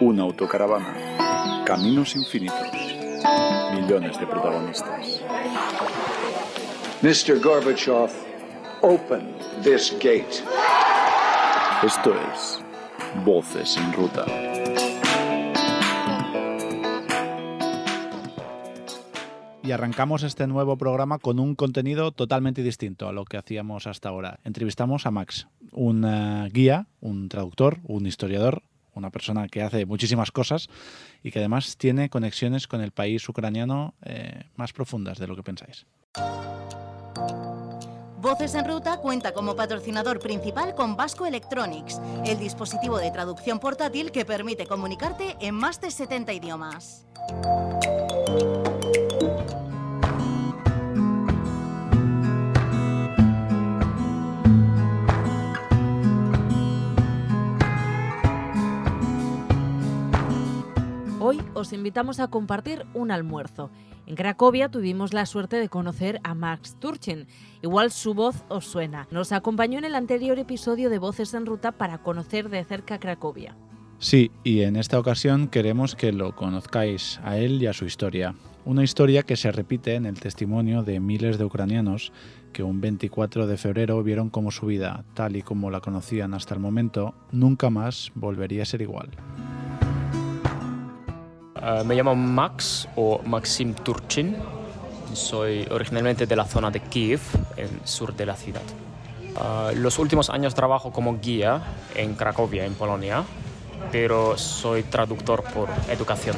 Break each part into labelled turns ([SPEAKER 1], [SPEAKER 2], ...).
[SPEAKER 1] Una autocaravana. Caminos infinitos. Millones de protagonistas.
[SPEAKER 2] Mr. Gorbachev, open this gate.
[SPEAKER 1] Esto es Voces en Ruta.
[SPEAKER 3] Y arrancamos este nuevo programa con un contenido totalmente distinto a lo que hacíamos hasta ahora. Entrevistamos a Max, un guía, un traductor, un historiador, una persona que hace muchísimas cosas y que además tiene conexiones con el país ucraniano eh, más profundas de lo que pensáis.
[SPEAKER 4] Voces en Ruta cuenta como patrocinador principal con Vasco Electronics, el dispositivo de traducción portátil que permite comunicarte en más de 70 idiomas.
[SPEAKER 5] Hoy os invitamos a compartir un almuerzo. En Cracovia tuvimos la suerte de conocer a Max Turchin. Igual su voz os suena. Nos acompañó en el anterior episodio de Voces en Ruta para conocer de cerca Cracovia.
[SPEAKER 3] Sí, y en esta ocasión queremos que lo conozcáis a él y a su historia. Una historia que se repite en el testimonio de miles de ucranianos que un 24 de febrero vieron como su vida, tal y como la conocían hasta el momento, nunca más volvería a ser igual.
[SPEAKER 6] Uh, me llamo Max o Maxim Turchin. Soy originalmente de la zona de Kiev, en sur de la ciudad. Uh, los últimos años trabajo como guía en Cracovia, en Polonia, pero soy traductor por educación.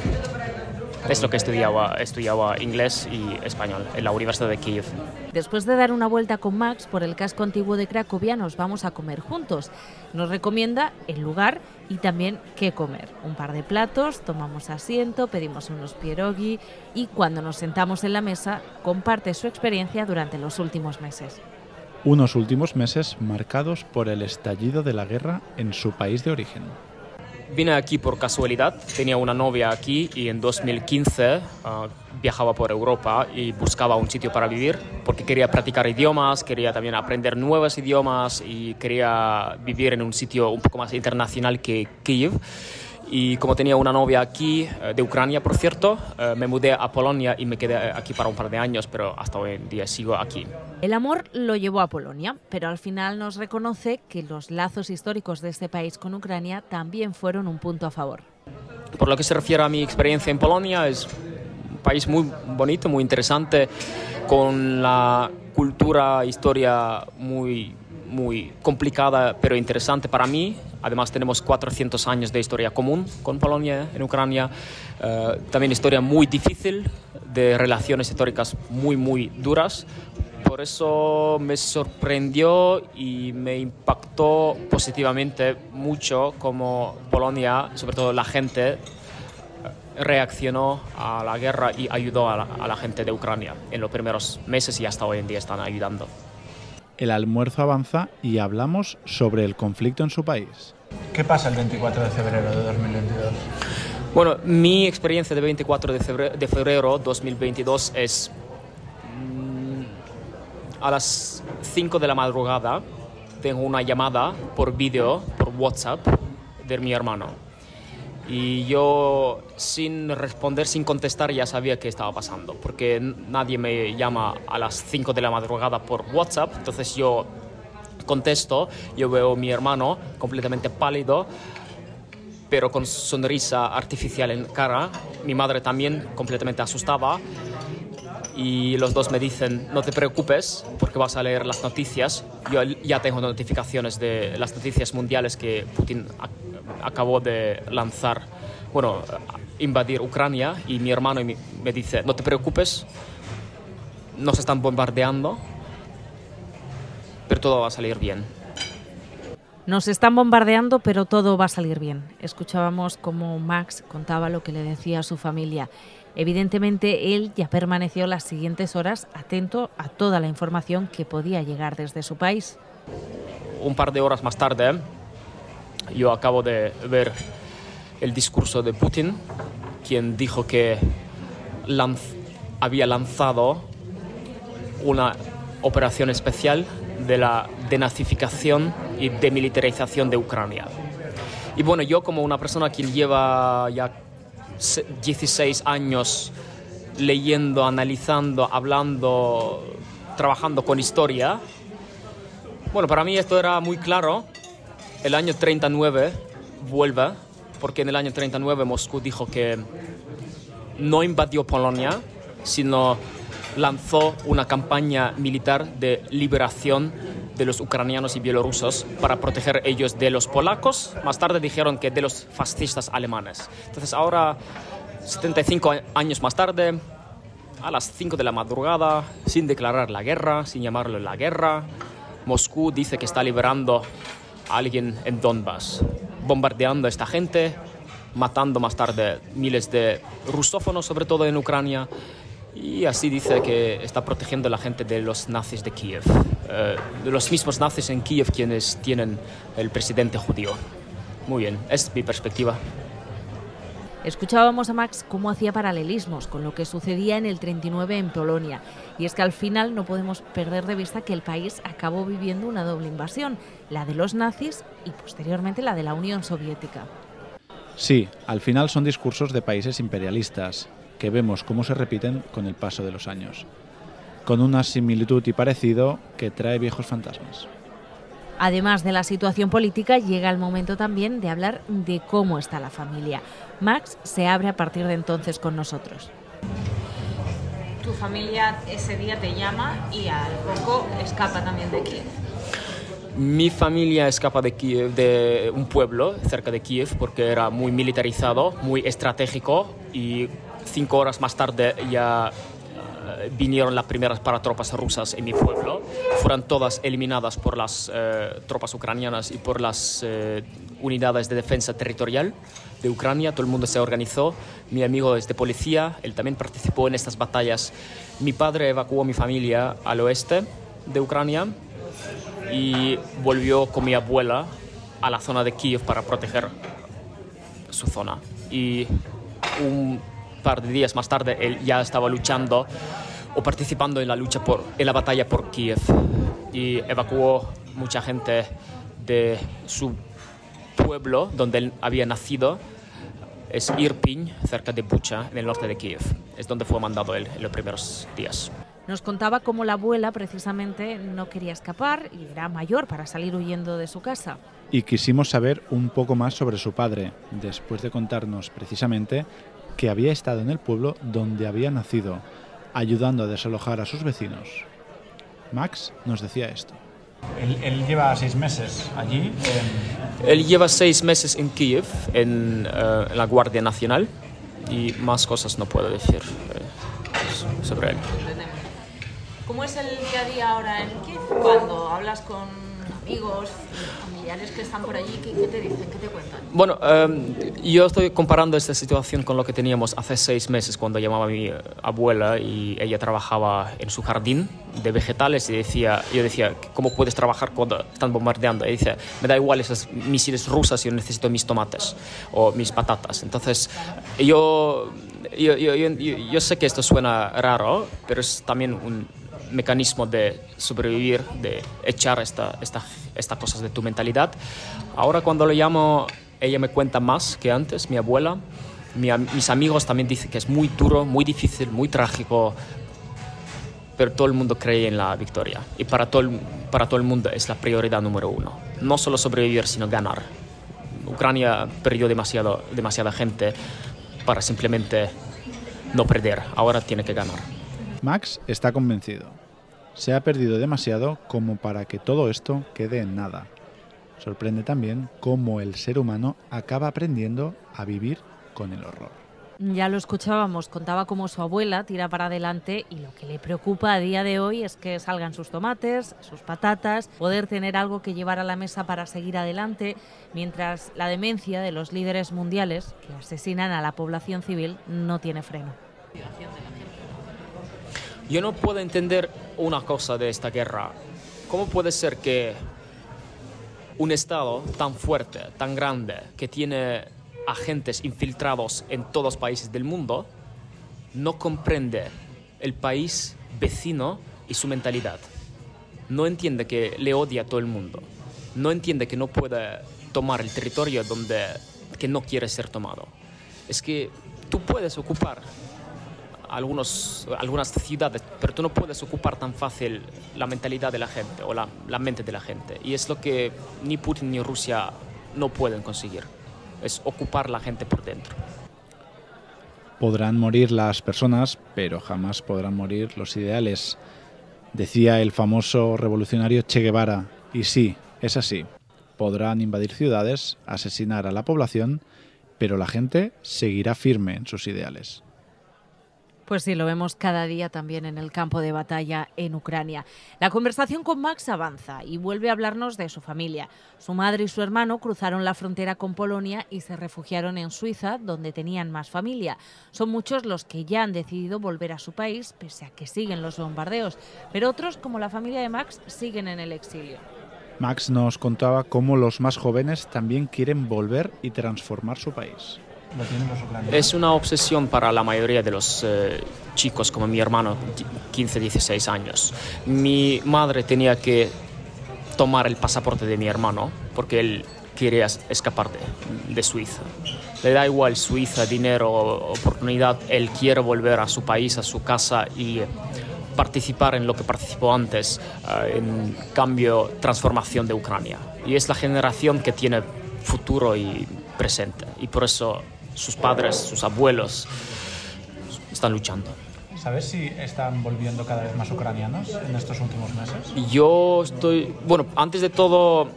[SPEAKER 6] Es lo que estudiaba, estudiaba inglés y español en la Universidad de Kiev.
[SPEAKER 5] Después de dar una vuelta con Max por el casco antiguo de Cracovia, nos vamos a comer juntos. Nos recomienda el lugar y también qué comer. Un par de platos, tomamos asiento, pedimos unos pierogi y cuando nos sentamos en la mesa, comparte su experiencia durante los últimos meses.
[SPEAKER 3] Unos últimos meses marcados por el estallido de la guerra en su país de origen.
[SPEAKER 6] Vine aquí por casualidad, tenía una novia aquí y en 2015 uh, viajaba por Europa y buscaba un sitio para vivir porque quería practicar idiomas, quería también aprender nuevos idiomas y quería vivir en un sitio un poco más internacional que Kiev. Y como tenía una novia aquí, eh, de Ucrania por cierto, eh, me mudé a Polonia y me quedé aquí para un par de años, pero hasta hoy en día sigo aquí.
[SPEAKER 5] El amor lo llevó a Polonia, pero al final nos reconoce que los lazos históricos de este país con Ucrania también fueron un punto a favor.
[SPEAKER 6] Por lo que se refiere a mi experiencia en Polonia, es un país muy bonito, muy interesante, con la cultura, historia muy muy complicada pero interesante para mí. Además tenemos 400 años de historia común con Polonia en Ucrania. Uh, también historia muy difícil, de relaciones históricas muy, muy duras. Por eso me sorprendió y me impactó positivamente mucho como Polonia, sobre todo la gente, reaccionó a la guerra y ayudó a la, a la gente de Ucrania en los primeros meses y hasta hoy en día están ayudando
[SPEAKER 3] el almuerzo avanza y hablamos sobre el conflicto en su país.
[SPEAKER 7] ¿Qué pasa el 24 de febrero de 2022?
[SPEAKER 6] Bueno, mi experiencia de 24 de febrero, de febrero 2022 es mmm, a las 5 de la madrugada tengo una llamada por vídeo, por WhatsApp, de mi hermano. Y yo, sin responder, sin contestar, ya sabía qué estaba pasando, porque nadie me llama a las 5 de la madrugada por WhatsApp, entonces yo contesto, yo veo a mi hermano completamente pálido, pero con sonrisa artificial en cara, mi madre también completamente asustada, y los dos me dicen, no te preocupes porque vas a leer las noticias. Yo ya tengo notificaciones de las noticias mundiales que Putin acabó de lanzar, bueno, invadir Ucrania y mi hermano me dice, no te preocupes, nos están bombardeando, pero todo va a salir bien.
[SPEAKER 5] Nos están bombardeando, pero todo va a salir bien. Escuchábamos cómo Max contaba lo que le decía a su familia. Evidentemente, él ya permaneció las siguientes horas atento a toda la información que podía llegar desde su país.
[SPEAKER 6] Un par de horas más tarde, yo acabo de ver el discurso de Putin, quien dijo que había lanzado una operación especial de la denazificación y demilitarización de Ucrania. Y bueno, yo como una persona que lleva ya 16 años leyendo, analizando, hablando, trabajando con historia, bueno, para mí esto era muy claro. El año 39 vuelve, porque en el año 39 Moscú dijo que no invadió Polonia, sino lanzó una campaña militar de liberación de los ucranianos y bielorrusos para proteger ellos de los polacos. Más tarde dijeron que de los fascistas alemanes. Entonces ahora, 75 años más tarde, a las 5 de la madrugada, sin declarar la guerra, sin llamarlo la guerra, Moscú dice que está liberando alguien en Donbass, bombardeando a esta gente, matando más tarde miles de rusófonos, sobre todo en Ucrania, y así dice que está protegiendo a la gente de los nazis de Kiev, eh, de los mismos nazis en Kiev quienes tienen el presidente judío. Muy bien, es mi perspectiva.
[SPEAKER 5] Escuchábamos a Max cómo hacía paralelismos con lo que sucedía en el 39 en Polonia. Y es que al final no podemos perder de vista que el país acabó viviendo una doble invasión, la de los nazis y posteriormente la de la Unión Soviética.
[SPEAKER 3] Sí, al final son discursos de países imperialistas, que vemos cómo se repiten con el paso de los años, con una similitud y parecido que trae viejos fantasmas.
[SPEAKER 5] Además de la situación política, llega el momento también de hablar de cómo está la familia. Max se abre a partir de entonces con nosotros.
[SPEAKER 8] Tu familia ese día te llama y al poco escapa también de Kiev.
[SPEAKER 6] Mi familia escapa de Kiev, de un pueblo cerca de Kiev, porque era muy militarizado, muy estratégico y cinco horas más tarde ya eh, vinieron las primeras paratropas rusas en mi pueblo. Fueron todas eliminadas por las eh, tropas ucranianas y por las eh, unidades de defensa territorial de Ucrania. Todo el mundo se organizó. Mi amigo es de policía, él también participó en estas batallas. Mi padre evacuó a mi familia al oeste de Ucrania y volvió con mi abuela a la zona de Kiev para proteger su zona. Y un par de días más tarde él ya estaba luchando o participando en la lucha por, en la batalla por Kiev y evacuó mucha gente de su pueblo donde él había nacido es Irpin, cerca de Bucha, en el norte de Kiev. Es donde fue mandado él en los primeros días.
[SPEAKER 5] Nos contaba cómo la abuela precisamente no quería escapar y era mayor para salir huyendo de su casa.
[SPEAKER 3] Y quisimos saber un poco más sobre su padre, después de contarnos precisamente que había estado en el pueblo donde había nacido, ayudando a desalojar a sus vecinos. Max nos decía esto.
[SPEAKER 7] Él, lleva seis meses allí.
[SPEAKER 6] Él lleva seis meses en Kiev, en, eh, la Guardia Nacional, y más cosas no puedo decir eh, sobre él.
[SPEAKER 8] ¿Cómo es el día a día ahora en Kiev cuando hablas con amigos, familiares que están por allí, ¿qué, te dicen? ¿Qué te cuentan?
[SPEAKER 6] Bueno, em, yo estoy comparando esta situación con lo que teníamos hace seis meses cuando llamaba a mi abuela y ella trabajaba en su jardín de vegetales y decía, yo decía, ¿cómo puedes trabajar cuando están bombardeando? Y dice, me da igual esas misiles rusas, yo necesito mis tomates o mis patatas. Entonces, yo, yo, yo, yo sé que esto suena raro, pero es también un mecanismo de sobrevivir, de echar estas esta, esta cosas de tu mentalidad. Ahora cuando lo llamo, ella me cuenta más que antes, mi abuela. mis amigos también dicen que es muy duro, muy difícil, muy trágico, pero todo el mundo cree en la victoria. Y para todo, el, para todo el mundo es la prioridad número uno. No solo sobrevivir, sino ganar. Ucrania perdió demasiado, demasiada gente para simplemente no perder. Ahora tiene que ganar.
[SPEAKER 3] Max está convencido. Se ha perdido demasiado como para que todo esto quede en nada. Sorprende también cómo el ser humano acaba aprendiendo a vivir con el horror.
[SPEAKER 5] Ya lo escuchábamos, contaba cómo su abuela tira para adelante y lo que le preocupa a día de hoy es que salgan sus tomates, sus patatas, poder tener algo que llevar a la mesa para seguir adelante, mientras la demencia de los líderes mundiales que asesinan a la población civil no tiene freno.
[SPEAKER 6] Yo no puedo entender una cosa de esta guerra. ¿Cómo puede ser que un Estado tan fuerte, tan grande, que tiene agentes infiltrados en todos los países del mundo, no comprende el país vecino y su mentalidad? No entiende que le odia a todo el mundo. No entiende que no puede tomar el territorio donde, que no quiere ser tomado. Es que tú puedes ocupar algunos, algunas ciudades, pero tú no puedes ocupar tan fácil la mentalidad de la gente o la, la mente de la gente. Y es lo que ni Putin ni Rusia no pueden conseguir, es ocupar la gente por dentro.
[SPEAKER 3] Podrán morir las personas, pero jamás podrán morir los ideales. Decía el famoso revolucionario Che Guevara, y sí, es así. Podrán invadir ciudades, asesinar a la población, pero la gente seguirá firme en sus ideales.
[SPEAKER 5] Pues sí, lo vemos cada día también en el campo de batalla en Ucrania. La conversación con Max avanza y vuelve a hablarnos de su familia. Su madre y su hermano cruzaron la frontera con Polonia y se refugiaron en Suiza, donde tenían más familia. Son muchos los que ya han decidido volver a su país, pese a que siguen los bombardeos, pero otros, como la familia de Max, siguen en el exilio.
[SPEAKER 3] Max nos contaba cómo los más jóvenes también quieren volver y transformar su país.
[SPEAKER 6] Es una obsesión para la mayoría de los eh, chicos, como mi hermano, 15, 16 años. Mi madre tenía que tomar el pasaporte de mi hermano porque él quería escapar de, de Suiza. Le da igual Suiza, dinero, oportunidad, él quiere volver a su país, a su casa y participar en lo que participó antes, eh, en cambio, transformación de Ucrania. Y es la generación que tiene futuro y presente. Y por eso sus padres, sus abuelos están luchando.
[SPEAKER 7] ¿Sabes si están volviendo cada vez más ucranianos en estos últimos meses?
[SPEAKER 6] Yo estoy, bueno, antes de todo,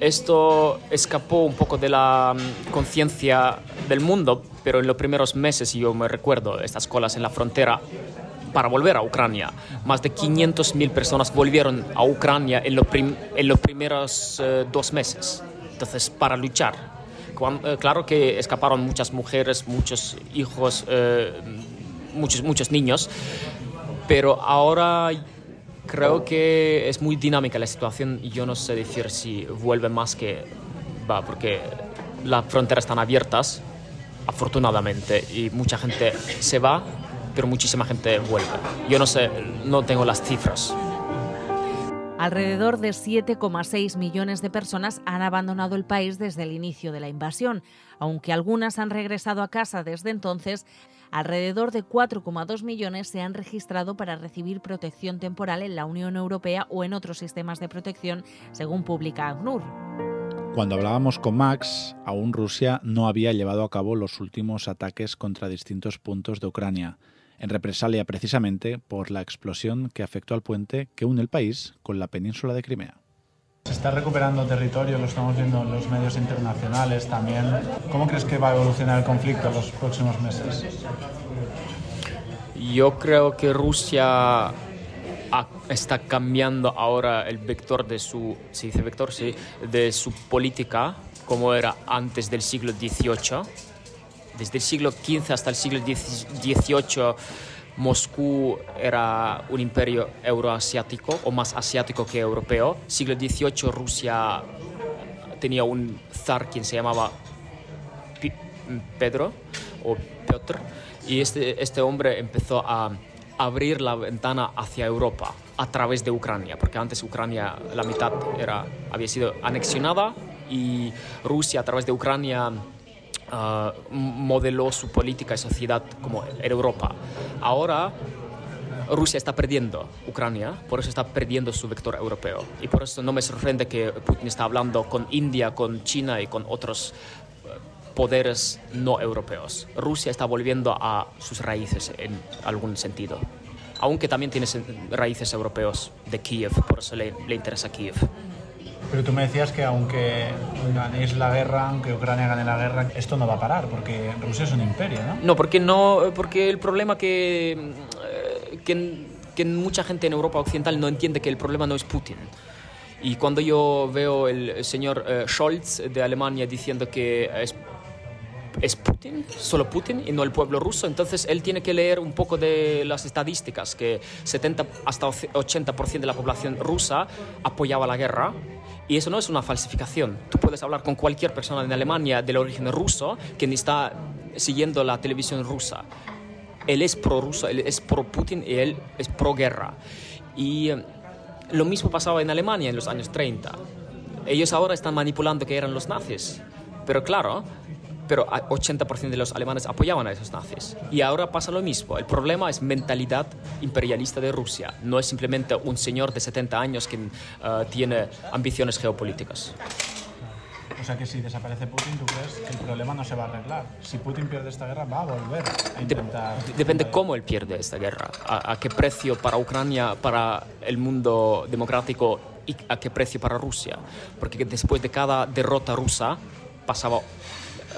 [SPEAKER 6] esto escapó un poco de la mm, conciencia del mundo, pero en los primeros meses, yo me recuerdo, estas colas en la frontera para volver a Ucrania. Más de 500.000 personas volvieron a Ucrania en, en los primeros eh, dos meses. Entonces, para luchar. Eh, claro que escaparon muchas mujeres, muchos hijos, eh, muchos, muchos niños, pero ahora creo que es muy dinámica la situación y yo no sé decir si vuelve más que va, porque las fronteras están abiertas, afortunadamente, y mucha gente se va, pero muchísima gente vuelve. Yo no sé, no tengo las cifras.
[SPEAKER 5] Alrededor de 7,6 millones de personas han abandonado el país desde el inicio de la invasión. Aunque algunas han regresado a casa desde entonces, alrededor de 4,2 millones se han registrado para recibir protección temporal en la Unión Europea o en otros sistemas de protección, según publica ACNUR.
[SPEAKER 3] Cuando hablábamos con Max, aún Rusia no había llevado a cabo los últimos ataques contra distintos puntos de Ucrania en represalia precisamente por la explosión que afectó al puente que une el país con la península de Crimea.
[SPEAKER 7] Se está recuperando territorio, lo estamos viendo en los medios internacionales también. ¿Cómo crees que va a evolucionar el conflicto en los próximos meses?
[SPEAKER 6] Yo creo que Rusia está cambiando ahora el vector de su, ¿se dice vector? Sí, de su política como era antes del siglo XVIII desde el siglo XV hasta el siglo XVIII, Moscú era un imperio euroasiático o más asiático que europeo. Siglo XVIII, Rusia tenía un zar quien se llamaba Pedro o Piotr y este, este hombre empezó a abrir la ventana hacia Europa a través de Ucrania, porque antes Ucrania la mitad era, había sido anexionada y Rusia a través de Ucrania Ah, modeló su política y sociedad como Europa. Ahora Rusia está perdiendo Ucrania, por eso está perdiendo su vector europeo. Y por eso no me sorprende que Putin está hablando con India, con China y con otros eh, poderes no europeos. Rusia está volviendo a sus raíces en algún sentido, aunque también tiene raíces europeos de Kiev, por eso le interesa Kiev.
[SPEAKER 7] Pero tú me decías que aunque ganéis la guerra, aunque Ucrania gane la guerra, esto no va a parar, porque Rusia es un imperio, ¿no?
[SPEAKER 6] No, porque, no, porque el problema que, eh, que, que mucha gente en Europa Occidental no entiende que el problema no es Putin. Y cuando yo veo el señor eh, Scholz de Alemania diciendo que es es Putin, solo Putin y no el pueblo ruso. Entonces él tiene que leer un poco de las estadísticas, que 70 hasta 80% de la población rusa apoyaba la guerra. Y eso no es una falsificación. Tú puedes hablar con cualquier persona en Alemania del origen ruso que está siguiendo la televisión rusa. Él es pro-ruso, él es pro-Putin y él es pro-guerra. Y eh, lo mismo pasaba en Alemania en los años 30 ellos ahora están manipulando que eran los nazis. Pero claro, pero 80% de los alemanes apoyaban a esos nazis. Y ahora pasa lo mismo. El problema es mentalidad imperialista de Rusia. No es simplemente un señor de 70 años que uh, tiene ambiciones geopolíticas.
[SPEAKER 7] O sea que si desaparece Putin, ¿tú crees que el problema no se va a arreglar? Si Putin pierde esta guerra, va a volver a intentar...
[SPEAKER 6] Depende cómo él pierde esta guerra. A, a, qué precio para Ucrania, para el mundo democrático y a qué precio para Rusia. Porque después de cada derrota rusa pasaba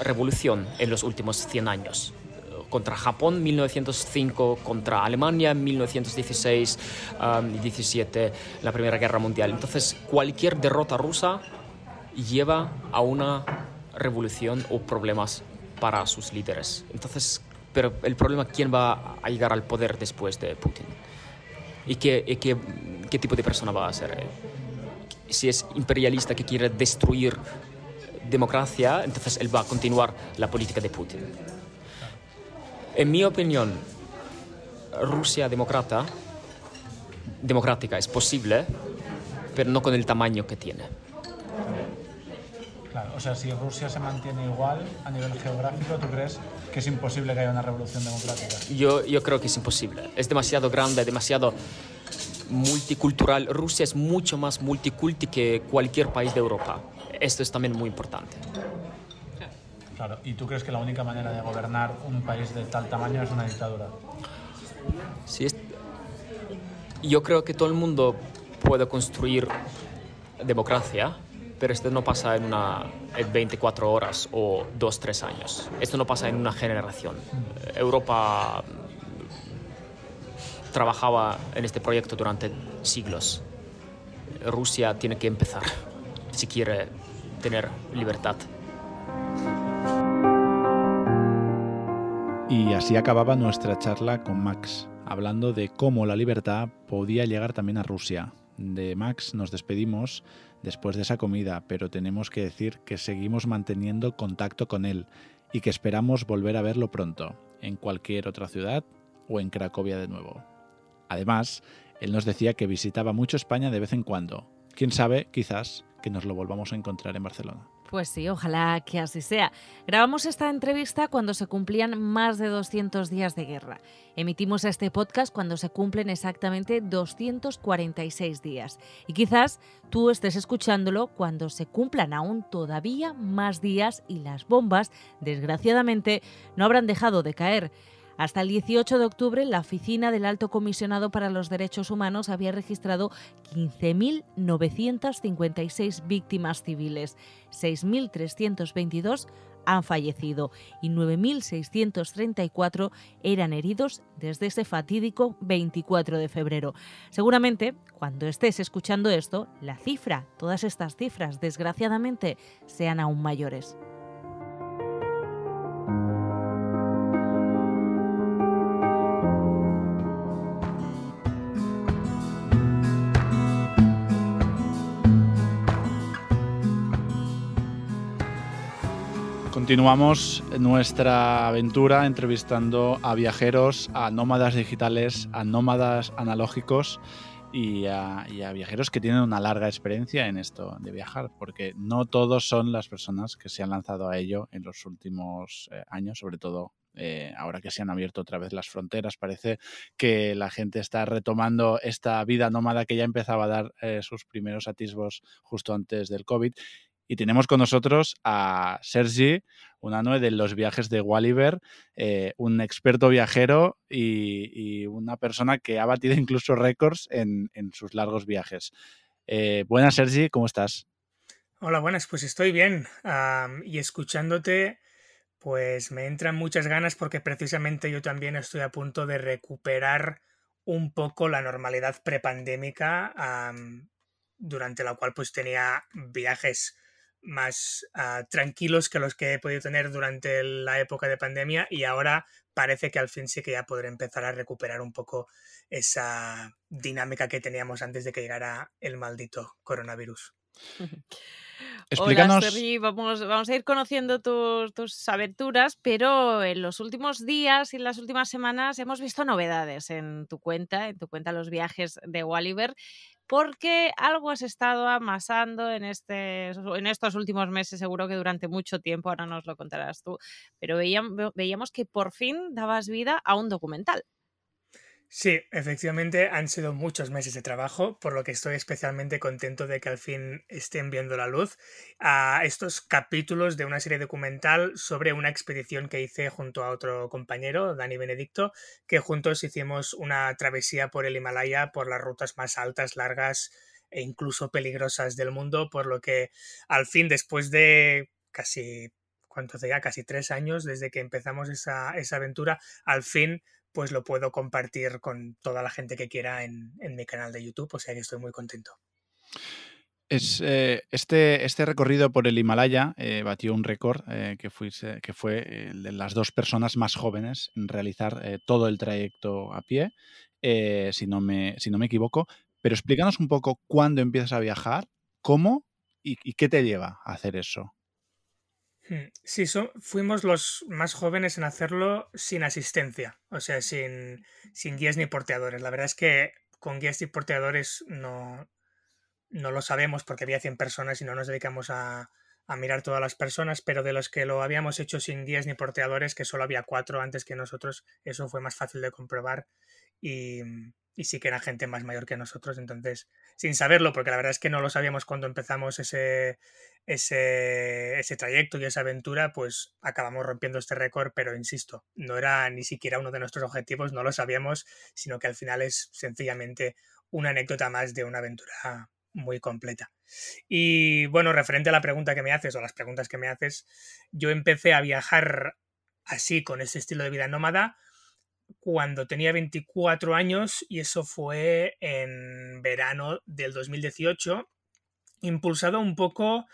[SPEAKER 6] revolución en los últimos 100 años. Contra Japón 1905, contra Alemania 1916 y 17, la Primera Guerra Mundial. Entonces, cualquier derrota rusa lleva a una revolución o problemas para sus líderes. Entonces, pero el problema quién va a llegar al poder después de Putin y qué, y qué, qué tipo de persona va a ser. Si es imperialista que quiere destruir democracia, entonces él va a continuar la política de Putin. En mi opinión, Rusia demócrata, democrática es posible, pero no con el tamaño que tiene.
[SPEAKER 7] Claro, o sea, si Rusia se mantiene igual a nivel geográfico, ¿tú crees que es imposible que haya una revolución democrática?
[SPEAKER 6] Yo, yo creo que es imposible. Es demasiado grande, demasiado multicultural. Rusia es mucho más multiculti que cualquier país de Europa. Esto es también muy importante.
[SPEAKER 7] Claro, ¿y tú crees que la única manera de gobernar un país de tal tamaño es una dictadura?
[SPEAKER 6] Sí, es... yo creo que todo el mundo puede construir democracia, pero esto no pasa en, una, en 24 horas o 2, 3 años. Esto no pasa en una generación. Europa trabajaba en este proyecto durante siglos. Rusia tiene que empezar si quiere tener libertad.
[SPEAKER 3] Y así acababa nuestra charla con Max, hablando de cómo la libertad podía llegar también a Rusia. De Max nos despedimos después de esa comida, pero tenemos que decir que seguimos manteniendo contacto con él y que esperamos volver a verlo pronto, en cualquier otra ciudad o en Cracovia de nuevo. Además, él nos decía que visitaba mucho España de vez en cuando. Quién sabe, quizás, que nos lo volvamos a encontrar en Barcelona.
[SPEAKER 5] Pues sí, ojalá que así sea. Grabamos esta entrevista cuando se cumplían más de 200 días de guerra. Emitimos este podcast cuando se cumplen exactamente 246 días. Y quizás tú estés escuchándolo cuando se cumplan aún todavía más días y las bombas, desgraciadamente, no habrán dejado de caer. Hasta el 18 de octubre, la Oficina del Alto Comisionado para los Derechos Humanos había registrado 15.956 víctimas civiles, 6.322 han fallecido y 9.634 eran heridos desde ese fatídico 24 de febrero. Seguramente, cuando estés escuchando esto, la cifra, todas estas cifras, desgraciadamente, sean aún mayores.
[SPEAKER 3] Continuamos nuestra aventura entrevistando a viajeros, a nómadas digitales, a nómadas analógicos y a, viajeros que tienen una larga experiencia en esto de viajar, porque no todos son las personas que se han lanzado a ello en los últimos eh, años, sobre todo eh, ahora que se han abierto otra vez las fronteras, parece que la gente está retomando esta vida nómada que ya empezaba a dar eh, sus primeros atisbos justo antes del COVID y tenemos con nosotros a Sergi, una nueva de los viajes de Walliver, eh, un experto viajero y, una persona que ha batido incluso récords en, sus largos viajes. Eh, buenas, Sergi, ¿cómo estás?
[SPEAKER 9] Hola, buenas, pues estoy bien. Y escuchándote, pues me entran muchas ganas porque precisamente yo también estoy a punto de recuperar un poco la normalidad prepandémica um, durante la cual pues tenía viajes más uh, tranquilos que los que he podido tener durante la época de pandemia y ahora parece que al fin sí que ya podré empezar a recuperar un poco esa dinámica que teníamos antes de que llegara el maldito coronavirus.
[SPEAKER 3] Explícanos.
[SPEAKER 5] Hola, Sergi. Vamos, vamos a ir conociendo tus, tus aventuras, pero en los últimos días y en las últimas semanas hemos visto novedades en tu cuenta, en tu cuenta Los Viajes de Walliver, porque algo has estado amasando en, este, en estos últimos meses, seguro que durante mucho tiempo, ahora nos lo contarás tú, pero veíamos, veíamos que por fin dabas vida a un documental.
[SPEAKER 9] Sí, efectivamente han sido muchos meses de trabajo, por lo que estoy especialmente contento de que al fin estén viendo la luz a estos capítulos de una serie documental sobre una expedición que hice junto a otro compañero, Dani Benedicto, que juntos hicimos una travesía por el Himalaya por las rutas más altas, largas e incluso peligrosas del mundo, por lo que al fin, después de casi ¿cuánto ya? Casi tres años desde que empezamos esa, esa, aventura, al fin pues lo puedo compartir con toda la gente que quiera en, en mi canal de YouTube, o sea que estoy muy contento.
[SPEAKER 3] Es, eh, este, este recorrido por el Himalaya eh, batió un récord eh, que, fuise, que fue el de las dos personas más jóvenes en realizar todo el trayecto a pie, si, no me, si no me equivoco. Pero explícanos un poco cuándo empiezas a viajar, cómo y qué te lleva a hacer eso.
[SPEAKER 9] Hmm, sí, fuimos los más jóvenes en hacerlo sin asistencia, o sea, sin, sin guías ni porteadores. La verdad es que con guías y porteadores no, no lo sabemos porque había 100 personas y no nos dedicamos a, a, mirar todas las personas, pero de los que lo habíamos hecho sin guías ni porteadores, que solo había cuatro antes que nosotros, eso fue más fácil de comprobar y, sí que era gente más mayor que nosotros, entonces, sin saberlo, porque la verdad es que no lo sabíamos cuando empezamos ese, ese, ese trayecto y esa aventura, pues acabamos rompiendo este récord, pero insisto, no era ni siquiera uno de nuestros objetivos, no lo sabíamos, sino que al final es sencillamente una anécdota más de una aventura muy completa. Y bueno, referente a la pregunta que me haces o las preguntas que me haces, yo empecé a viajar así con ese estilo de vida nómada cuando tenía 24 años y eso fue en verano del 2018, impulsado un poco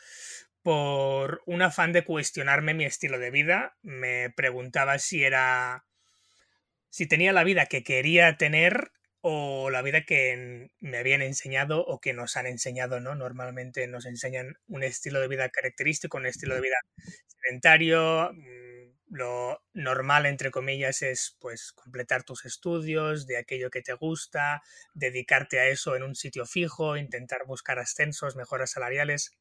[SPEAKER 9] por un afán de cuestionarme mi estilo de vida. Me preguntaba si era si tenía la vida que quería tener o la vida que me habían enseñado o que nos han enseñado, ¿no? Normalmente nos enseñan un estilo de vida característico, un estilo de vida sedentario, lo normal, entre comillas, es pues completar tus estudios de aquello que te gusta, dedicarte a eso en un sitio fijo, intentar buscar ascensos, mejoras salariales.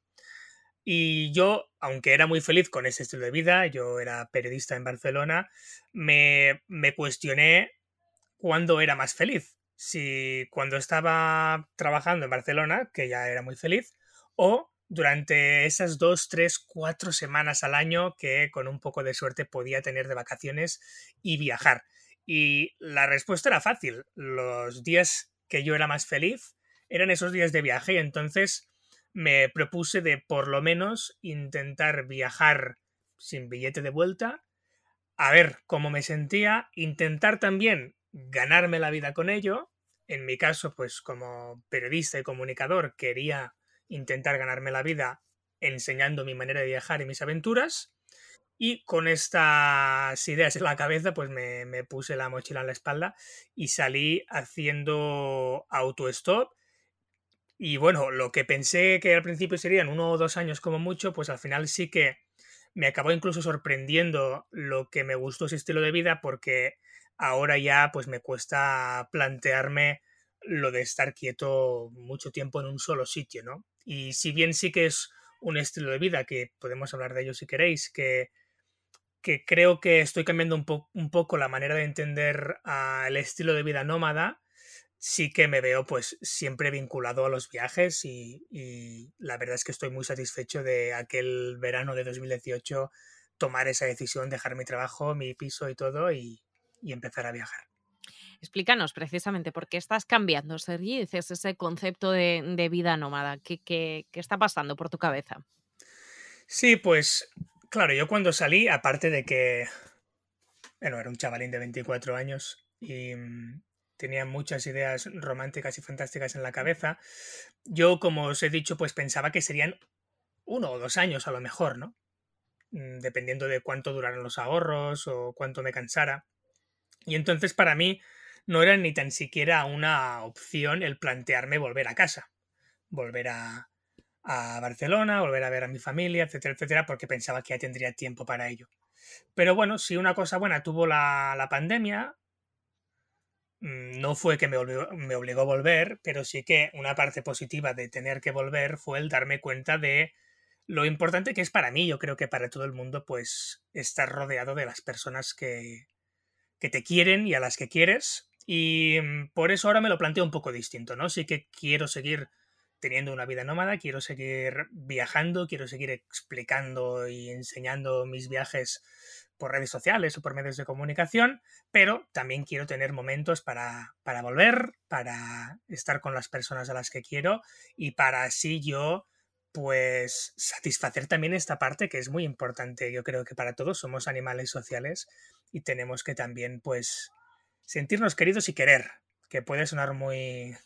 [SPEAKER 9] Y yo, aunque era muy feliz con ese estilo de vida, yo era periodista en Barcelona, me, me cuestioné cuándo era más feliz. Si cuando estaba trabajando en Barcelona, que ya era muy feliz, o durante esas dos, tres, cuatro semanas al año que con un poco de suerte podía tener de vacaciones y viajar. Y la respuesta era fácil. Los días que yo era más feliz eran esos días de viaje y entonces me propuse de por lo menos intentar viajar sin billete de vuelta, a ver cómo me sentía, intentar también ganarme la vida con ello. En mi caso, pues como periodista y comunicador quería intentar ganarme la vida enseñando mi manera de viajar y mis aventuras. Y con estas ideas en la cabeza, pues me, me puse la mochila en la espalda y salí haciendo autostop. Y bueno, lo que pensé que al principio serían uno o dos años como mucho, pues al final sí que me acabó incluso sorprendiendo lo que me gustó ese estilo de vida porque ahora ya pues me cuesta plantearme lo de estar quieto mucho tiempo en un solo sitio, ¿no? Y si bien sí que es un estilo de vida, que podemos hablar de ello si queréis, que, que creo que estoy cambiando un, po un poco la manera de entender al estilo de vida nómada, sí que me veo pues siempre vinculado a los viajes y, y, la verdad es que estoy muy satisfecho de aquel verano de 2018 tomar esa decisión, dejar mi trabajo, mi piso y todo y, y empezar a viajar.
[SPEAKER 5] Explícanos precisamente por qué estás cambiando, Sergi, dices ese concepto de, de vida nómada. ¿Qué, ¿Qué, qué, está pasando por tu cabeza?
[SPEAKER 9] Sí, pues claro, yo cuando salí, aparte de que, bueno, era un chavalín de 24 años y mm, tenía muchas ideas románticas y fantásticas en la cabeza, yo, como os he dicho, pues pensaba que serían uno o dos años a lo mejor, ¿no? Mm, dependiendo de cuánto duraran los ahorros o cuánto me cansara. Y entonces para mí no era ni tan siquiera una opción el plantearme volver a casa, volver a, a Barcelona, volver a ver a mi familia, etcétera, etcétera, porque pensaba que ya tendría tiempo para ello. Pero bueno, si una cosa buena tuvo la, la pandemia, mm, no fue que me, me obligó a volver, pero sí que una parte positiva de tener que volver fue el darme cuenta de lo importante que es para mí, yo creo que para todo el mundo, pues estar rodeado de las personas que, que te quieren y a las que quieres. Y mm, por eso ahora me lo planteo un poco distinto, ¿no? Sí que quiero seguir teniendo una vida nómada, quiero seguir viajando, quiero seguir explicando y enseñando mis viajes por redes sociales o por medios de comunicación, pero también quiero tener momentos para, para volver, para estar con las personas a las que quiero y para así yo pues satisfacer también esta parte que es muy importante. Yo creo que para todos somos animales sociales y tenemos que también pues sentirnos queridos y querer, que puede sonar muy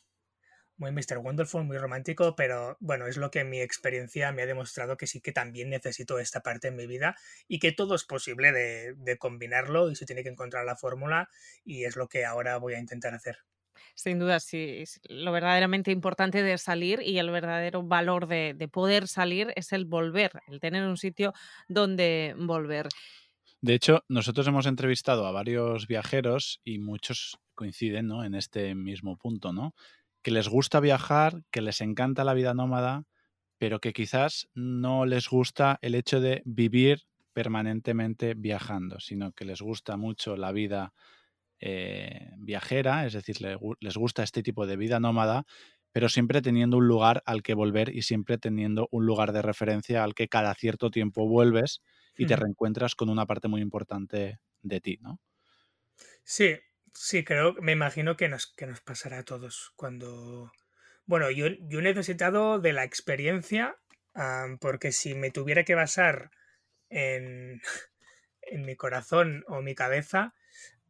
[SPEAKER 9] muy Mr. Wonderful, muy romántico, pero bueno, es lo que mi experiencia me ha demostrado que sí que también necesito esta parte en mi vida y que todo es posible de, de combinarlo y se tiene que encontrar la fórmula y es lo que ahora voy a intentar hacer.
[SPEAKER 5] Sin duda, sí, lo verdaderamente importante de salir y el verdadero valor de, de poder salir es el volver, el tener un sitio donde volver.
[SPEAKER 3] De hecho, nosotros hemos entrevistado a varios viajeros y muchos coinciden ¿no? en este mismo punto, ¿no? Que les gusta viajar, que les encanta la vida nómada, pero que quizás no les gusta el hecho de vivir permanentemente viajando, sino que les gusta mucho la vida eh, viajera, es decir, le, les gusta este tipo de vida nómada, pero siempre teniendo un lugar al que volver y siempre teniendo un lugar de referencia al que cada cierto tiempo vuelves y te reencuentras con una parte muy importante de ti, ¿no?
[SPEAKER 9] Sí, sí, creo, me imagino que nos, que nos pasará a todos cuando... Bueno, yo, yo he necesitado de la experiencia, um, porque si me tuviera que basar en, en mi corazón o mi cabeza,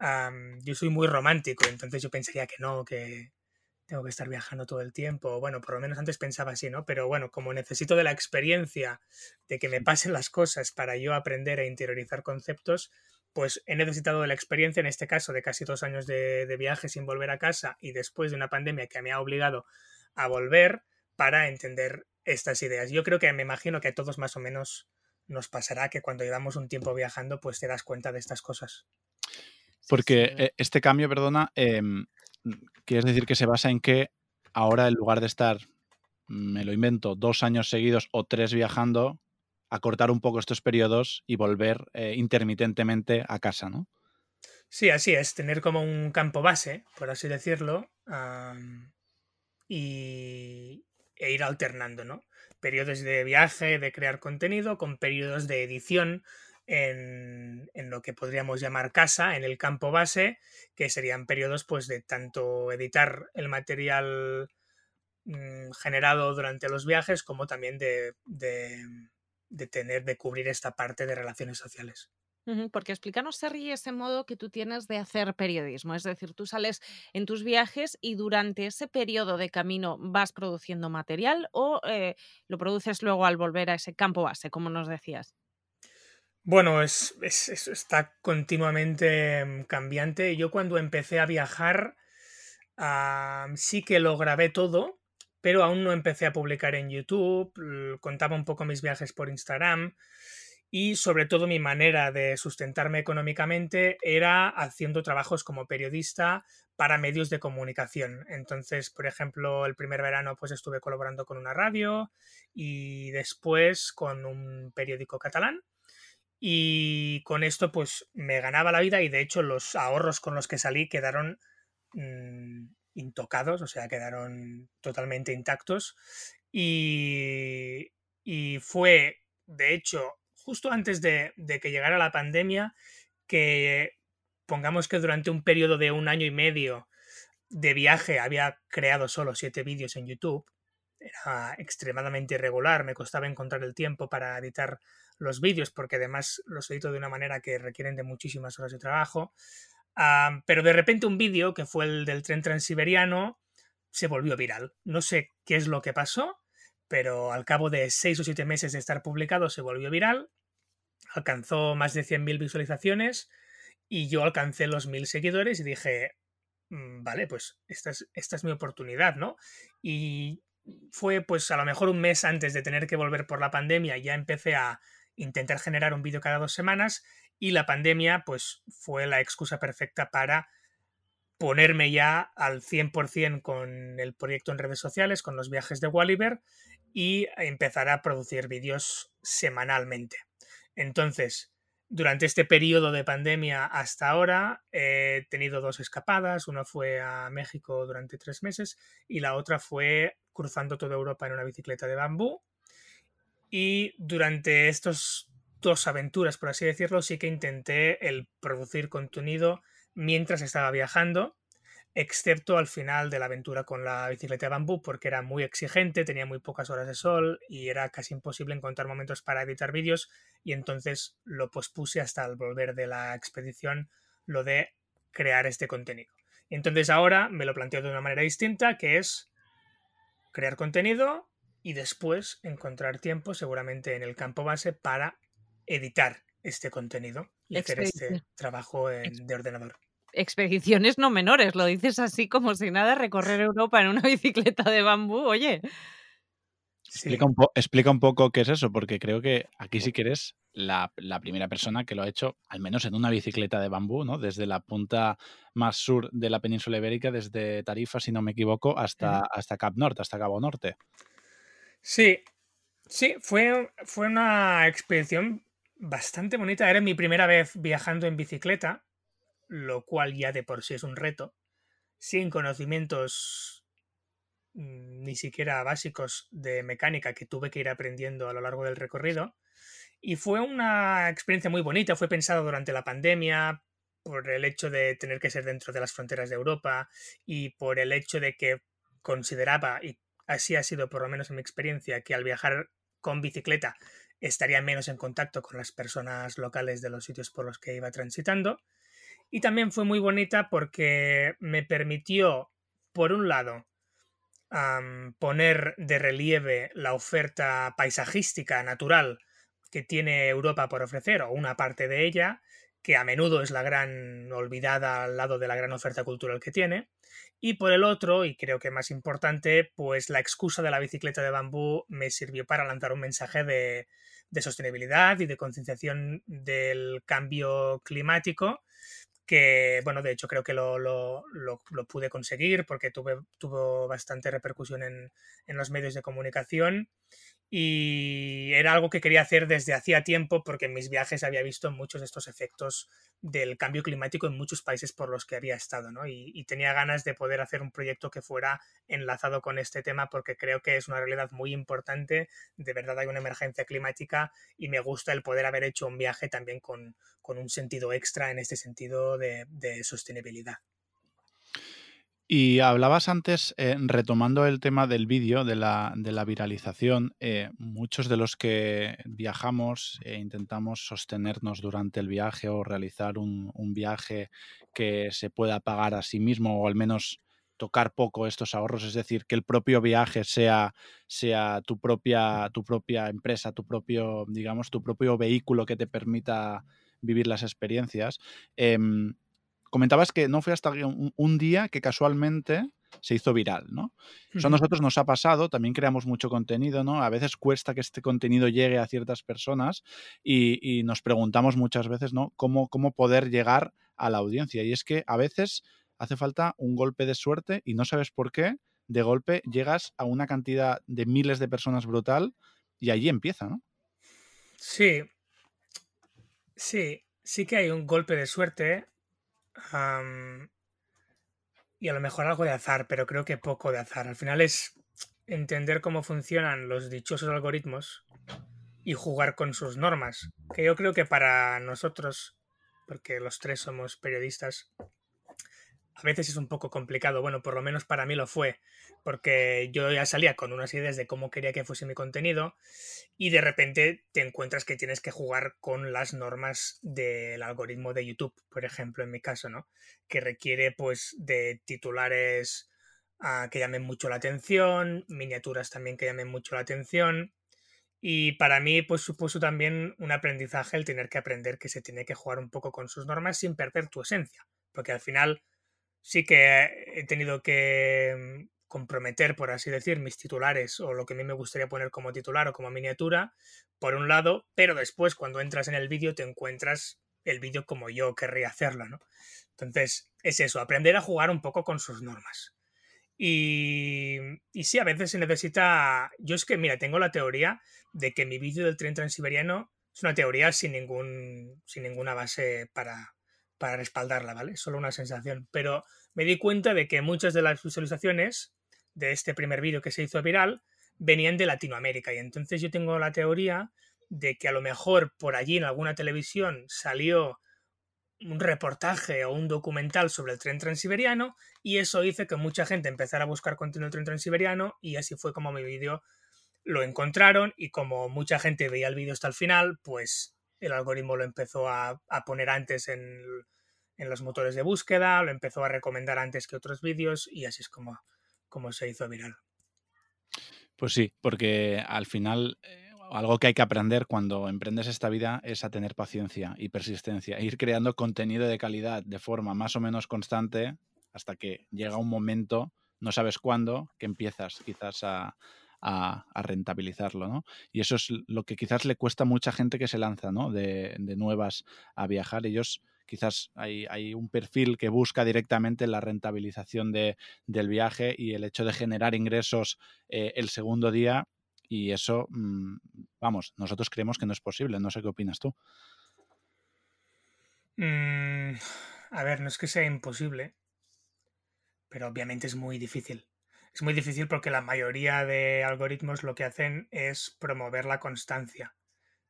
[SPEAKER 9] um, yo soy muy romántico, entonces yo pensaría que no, que tengo que estar viajando todo el tiempo. Bueno, por lo menos antes pensaba así, ¿no? Pero bueno, como necesito de la experiencia, de que me pasen las cosas para yo aprender a interiorizar conceptos, pues he necesitado de la experiencia, en este caso, de casi dos años de, de viaje sin volver a casa y después de una pandemia que me ha obligado a volver para entender estas ideas. Yo creo que me imagino que a todos más o menos nos pasará que cuando llevamos un tiempo viajando, pues te das cuenta de estas cosas.
[SPEAKER 3] Porque eh, este cambio, perdona, eh, quieres decir que se basa en que ahora en lugar de estar, me lo invento, dos años seguidos o tres viajando, acortar un poco estos periodos y volver eh, intermitentemente a casa, ¿no?
[SPEAKER 9] Sí, así es, tener como un campo base, por así decirlo, um, y, e ir alternando, ¿no? Periodos de viaje, de crear contenido, con periodos de edición, en, lo que podríamos llamar casa, en el campo base, que serían periodos pues, de tanto editar el material mmm, generado durante los viajes como también de, de, de, tener, de cubrir esta parte de relaciones sociales.
[SPEAKER 5] Porque explícanos, Sergi, ese modo que tú tienes de hacer periodismo. Es decir, tú sales en tus viajes y durante ese periodo de camino vas produciendo material o eh, lo produces luego al volver a ese campo base, como nos decías.
[SPEAKER 9] Bueno, es, es, es, está continuamente mm, cambiante. Yo cuando empecé a viajar sí que lo grabé todo, pero aún no empecé a publicar en YouTube. Contaba un poco mis viajes por Instagram y sobre todo mi manera de sustentarme económicamente era haciendo trabajos como periodista para medios de comunicación. Entonces, por ejemplo, el primer verano pues estuve colaborando con una radio y después con un periódico catalán y con esto pues me ganaba la vida y de hecho los ahorros con los que salí quedaron mmm, intocados, o sea, quedaron totalmente intactos y, y fue de hecho justo antes de, de, que llegara la pandemia que pongamos que durante un periodo de un año y medio de viaje había creado solo siete vídeos en YouTube. Era extremadamente irregular, me costaba encontrar el tiempo para editar los vídeos, porque además los edito de una manera que requieren de muchísimas horas de trabajo. Pero de repente un vídeo, que fue el del tren transiberiano, se volvió viral. No sé qué es lo que pasó, pero al cabo de seis o siete meses de estar publicado se volvió viral, alcanzó más de 100.000 visualizaciones y yo alcancé los 1.000 seguidores y dije, mm, vale, pues esta es, esta es mi oportunidad, ¿no? Y fue pues a lo mejor un mes antes de tener que volver por la pandemia, ya empecé a intentar generar un vídeo cada dos semanas y la pandemia pues fue la excusa perfecta para ponerme ya al 100% con el proyecto en redes sociales, con los viajes de Walliver y empezar a producir vídeos semanalmente. Entonces, durante este periodo de pandemia hasta ahora he tenido dos escapadas, una fue a México durante tres meses y la otra fue cruzando toda Europa en una bicicleta de bambú. Y durante estas dos aventuras, por así decirlo, sí que intenté el producir contenido mientras estaba viajando, excepto al final de la aventura con la bicicleta de bambú, porque era muy exigente, tenía muy pocas horas de sol y era casi imposible encontrar momentos para editar vídeos y entonces lo pospuse hasta el volver de la expedición lo de crear este contenido. Entonces ahora me lo planteo de una manera distinta, que es crear contenido y después encontrar tiempo seguramente en el campo base para editar este contenido y hacer este trabajo de ordenador.
[SPEAKER 5] Expediciones no menores, lo dices así como si nada, recorrer Europa en una bicicleta de bambú, oye.
[SPEAKER 3] Explica, un explica, un poco qué es eso, porque creo que aquí sí que eres la, primera persona que lo ha hecho, al menos en una bicicleta de bambú, ¿no? Desde la punta más sur de la península ibérica, desde Tarifa, si no me equivoco, hasta, hasta Cap Norte, hasta Cabo Norte.
[SPEAKER 9] Sí, sí, fue, fue una expedición bastante bonita. Era mi primera vez viajando en bicicleta, lo cual ya de por sí es un reto, sin conocimientos mm, ni siquiera básicos de mecánica que tuve que ir aprendiendo a lo largo del recorrido. Y fue una experiencia muy bonita, fue pensado durante la pandemia, por el hecho de tener que ser dentro de las fronteras de Europa y por el hecho de que consideraba, y así ha sido por lo menos en mi experiencia, que al viajar con bicicleta estaría menos en contacto con las personas locales de los sitios por los que iba transitando. Y también fue muy bonita porque me permitió, por un lado, poner de relieve la oferta paisajística natural que tiene Europa por ofrecer, o una parte de ella, que a menudo es la gran olvidada al lado de la gran oferta cultural que tiene. Y por el otro, y creo que más importante, pues la excusa de la bicicleta de bambú me sirvió para lanzar un mensaje de, de sostenibilidad y de concienciación del cambio climático que, bueno, de hecho creo que lo, lo, lo, pude conseguir porque tuve, tuvo bastante repercusión en, en, los medios de comunicación y era algo que quería hacer desde hacía tiempo porque en mis viajes había visto muchos de estos efectos del cambio climático en muchos países por los que había estado, ¿no? Y, y tenía ganas de poder hacer un proyecto que fuera enlazado con este tema porque creo que es una realidad muy importante, de verdad hay una emergencia climática y me gusta el poder haber hecho un viaje también con, con un sentido extra en este sentido de, de sostenibilidad.
[SPEAKER 3] Y hablabas antes, eh, retomando el tema del vídeo, de la, de la viralización, eh, muchos de los que viajamos e intentamos sostenernos durante el viaje o realizar un, viaje que se pueda pagar a sí mismo o al menos tocar poco estos ahorros, es decir, que el propio viaje sea, sea tu, propia, tu propia empresa, tu propio, digamos, tu propio vehículo que te permita vivir las experiencias. Em, comentabas que no fue hasta un, día que casualmente se hizo viral, ¿no? Eso a nosotros nos ha pasado, también creamos mucho contenido, ¿no? A veces cuesta que este contenido llegue a ciertas personas y, nos preguntamos muchas veces, ¿no? ¿Cómo, ¿Cómo poder llegar a la audiencia? Y es que a veces hace falta un golpe de suerte y no sabes por qué, de golpe llegas a una cantidad de miles de personas brutal y allí empieza, ¿no?
[SPEAKER 9] Sí, sí, sí que hay un golpe de suerte y a lo mejor algo de azar, pero creo que poco de azar. Al final es entender cómo funcionan los dichosos algoritmos y jugar con sus normas. Que yo creo que para nosotros, porque los tres somos periodistas, a veces es un poco complicado. Bueno, por lo menos para mí lo fue, porque yo ya salía con unas ideas de cómo quería que fuese mi contenido y de repente te encuentras que tienes que jugar con las normas del algoritmo de YouTube, por ejemplo, en mi caso, ¿no? Que requiere pues de titulares ah, que llamen mucho la atención, miniaturas también que llamen mucho la atención. Y para mí, pues supuso también un aprendizaje el tener que aprender que se tiene que jugar un poco con sus normas sin perder tu esencia. Porque al final sí que he tenido que, comprometer, por así decir, mis titulares o lo que a mí me gustaría poner como titular o como miniatura, por un lado, pero después cuando entras en el vídeo te encuentras el vídeo como yo querría hacerlo, ¿no? Entonces, es eso, aprender a jugar un poco con sus normas. Y, y sí, a veces se necesita... Yo es que, mira, tengo la teoría de que mi vídeo del tren transiberiano es una teoría sin, ningún, sin ninguna base para, para respaldarla, ¿vale? Solo una sensación. Pero me di cuenta de que muchas de las visualizaciones de este primer vídeo que se hizo viral venían de Latinoamérica. Y entonces yo tengo la teoría de que a lo mejor por allí en alguna televisión salió un reportaje o un documental sobre el tren transiberiano y eso hizo que mucha gente empezara a buscar contenido del tren transiberiano y así fue como mi vídeo lo encontraron y como mucha gente veía el vídeo hasta el final, pues el algoritmo lo empezó a, poner antes en, los motores de búsqueda, lo empezó a recomendar antes que otros vídeos y así es como, como se hizo viral.
[SPEAKER 3] Pues sí, porque al final eh, algo que hay que aprender cuando emprendes esta vida es a tener paciencia y persistencia, ir creando contenido de calidad de forma más o menos constante hasta que llega un momento, no sabes cuándo, que empiezas quizás a, rentabilizarlo, ¿no? Y eso es lo que quizás le cuesta a mucha gente que se lanza, ¿no? De, nuevas a viajar. Ellos quizás hay, hay, un perfil que busca directamente la rentabilización de, del viaje y el hecho de generar ingresos eh, el segundo día y eso, mm, vamos, nosotros creemos que no es posible. No sé qué opinas tú.
[SPEAKER 9] Mm, a ver, no es que sea imposible, pero obviamente es muy difícil. Es muy difícil porque la mayoría de algoritmos lo que hacen es promover la constancia.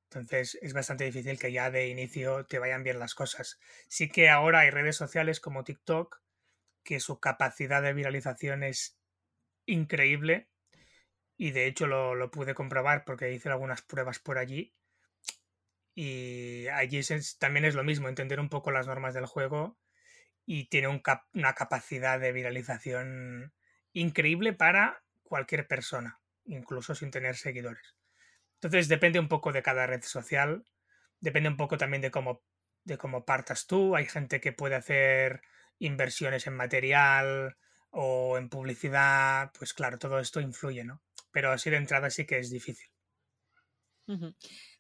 [SPEAKER 9] Entonces es bastante difícil que ya de inicio te vayan bien las cosas. Sí que ahora hay redes sociales como TikTok que su capacidad de viralización es increíble y de hecho lo, pude comprobar porque hice algunas pruebas por allí. Y allí también es lo mismo, entender un poco las normas del juego y tiene una capacidad de viralización increíble para cualquier persona, incluso sin tener seguidores. Entonces depende un poco de cada red social, depende un poco también de cómo, de cómo partas tú. Hay gente que puede hacer inversiones en material o en publicidad, pues claro, todo esto influye, ¿no? pero así de entrada sí que es difícil.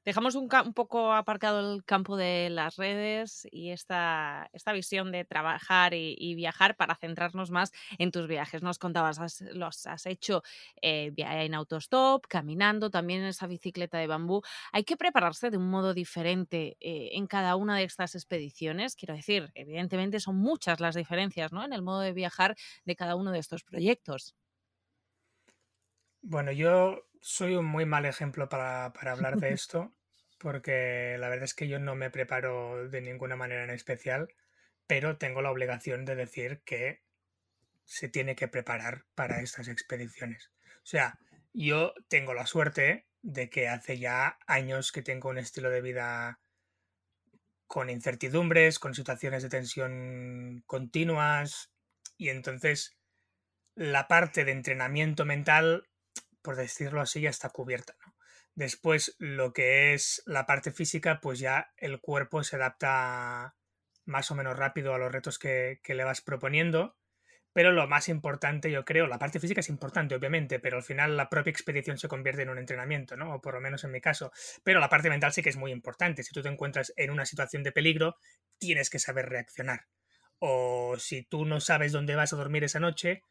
[SPEAKER 5] Dejamos un, poco aparcado el campo de las redes y esta, esta visión de trabajar y, viajar para centrarnos más en tus viajes. Nos contabas, los has hecho eh, en autostop, caminando, también en esa bicicleta de bambú. Hay que prepararse de un modo diferente eh, en cada una de estas expediciones. Quiero decir, evidentemente son muchas las diferencias ¿no? en el modo de viajar de cada uno de estos proyectos.
[SPEAKER 9] Bueno, yo soy un muy mal ejemplo para, hablar de esto, porque la verdad es que yo no me preparo de ninguna manera en especial, pero tengo la obligación de decir que se tiene que preparar para estas expediciones. O sea, yo tengo la suerte de que hace ya años que tengo un estilo de vida con incertidumbres, con situaciones de tensión continuas, y entonces la parte de entrenamiento mental por decirlo así, ya está cubierta. Después, lo que es la parte física, pues ya el cuerpo se adapta más o menos rápido a los retos que, le vas proponiendo. Pero lo más importante, yo creo, la parte física es importante, obviamente, pero al final la propia expedición se convierte en un entrenamiento, ¿no? O por lo menos en mi caso. Pero la parte mental sí que es muy importante. Si tú te encuentras en una situación de peligro, tienes que saber reaccionar. O si tú no sabes dónde vas a dormir esa noche,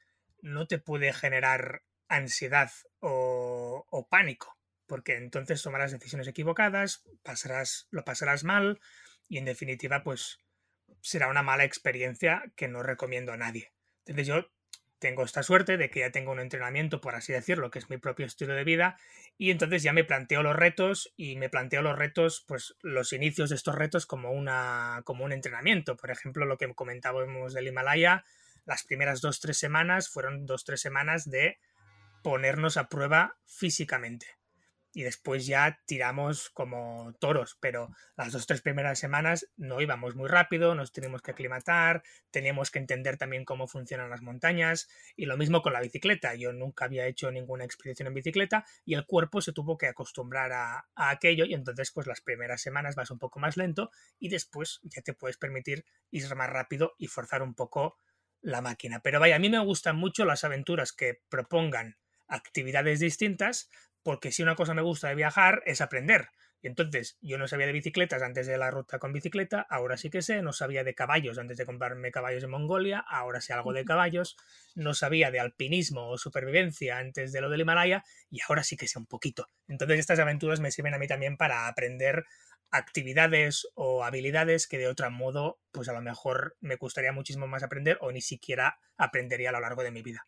[SPEAKER 9] no te puede generar ansiedad o, pánico, porque entonces tomarás decisiones equivocadas, pasarás, lo pasarás mal y en definitiva pues será una mala experiencia que no recomiendo a nadie. Entonces yo tengo esta suerte de que ya tengo un entrenamiento, por así decirlo, que es mi propio estilo de vida, y entonces ya me planteo los retos y me planteo los retos, pues los inicios de estos retos como, una, como un entrenamiento. Por ejemplo, lo que comentábamos del Himalaya, las primeras dos, tres semanas fueron dos, tres semanas de ponernos a prueba físicamente. Y después ya tiramos como toros, pero las dos tres primeras semanas no íbamos muy rápido, nos teníamos que aclimatar, teníamos que entender también cómo funcionan las montañas y lo mismo con la bicicleta. Yo nunca había hecho ninguna expedición en bicicleta y el cuerpo se tuvo que acostumbrar a, a aquello y entonces pues las primeras semanas vas un poco más lento y después ya te puedes permitir ir más rápido y forzar un poco la máquina. Pero vaya, a mí me gustan mucho las aventuras que propongan actividades distintas, porque si una cosa me gusta de viajar es aprender. Y entonces yo no sabía de bicicletas antes de la ruta con bicicleta, ahora sí que sé, no sabía de caballos antes de comprarme caballos en Mongolia, ahora sé algo de caballos, no sabía de alpinismo o supervivencia antes de lo del Himalaya y ahora sí que sé un poquito. Entonces estas aventuras me sirven a mí también para aprender actividades o habilidades que de otro modo pues a lo mejor me gustaría muchísimo más aprender o ni siquiera aprendería a lo largo de mi vida.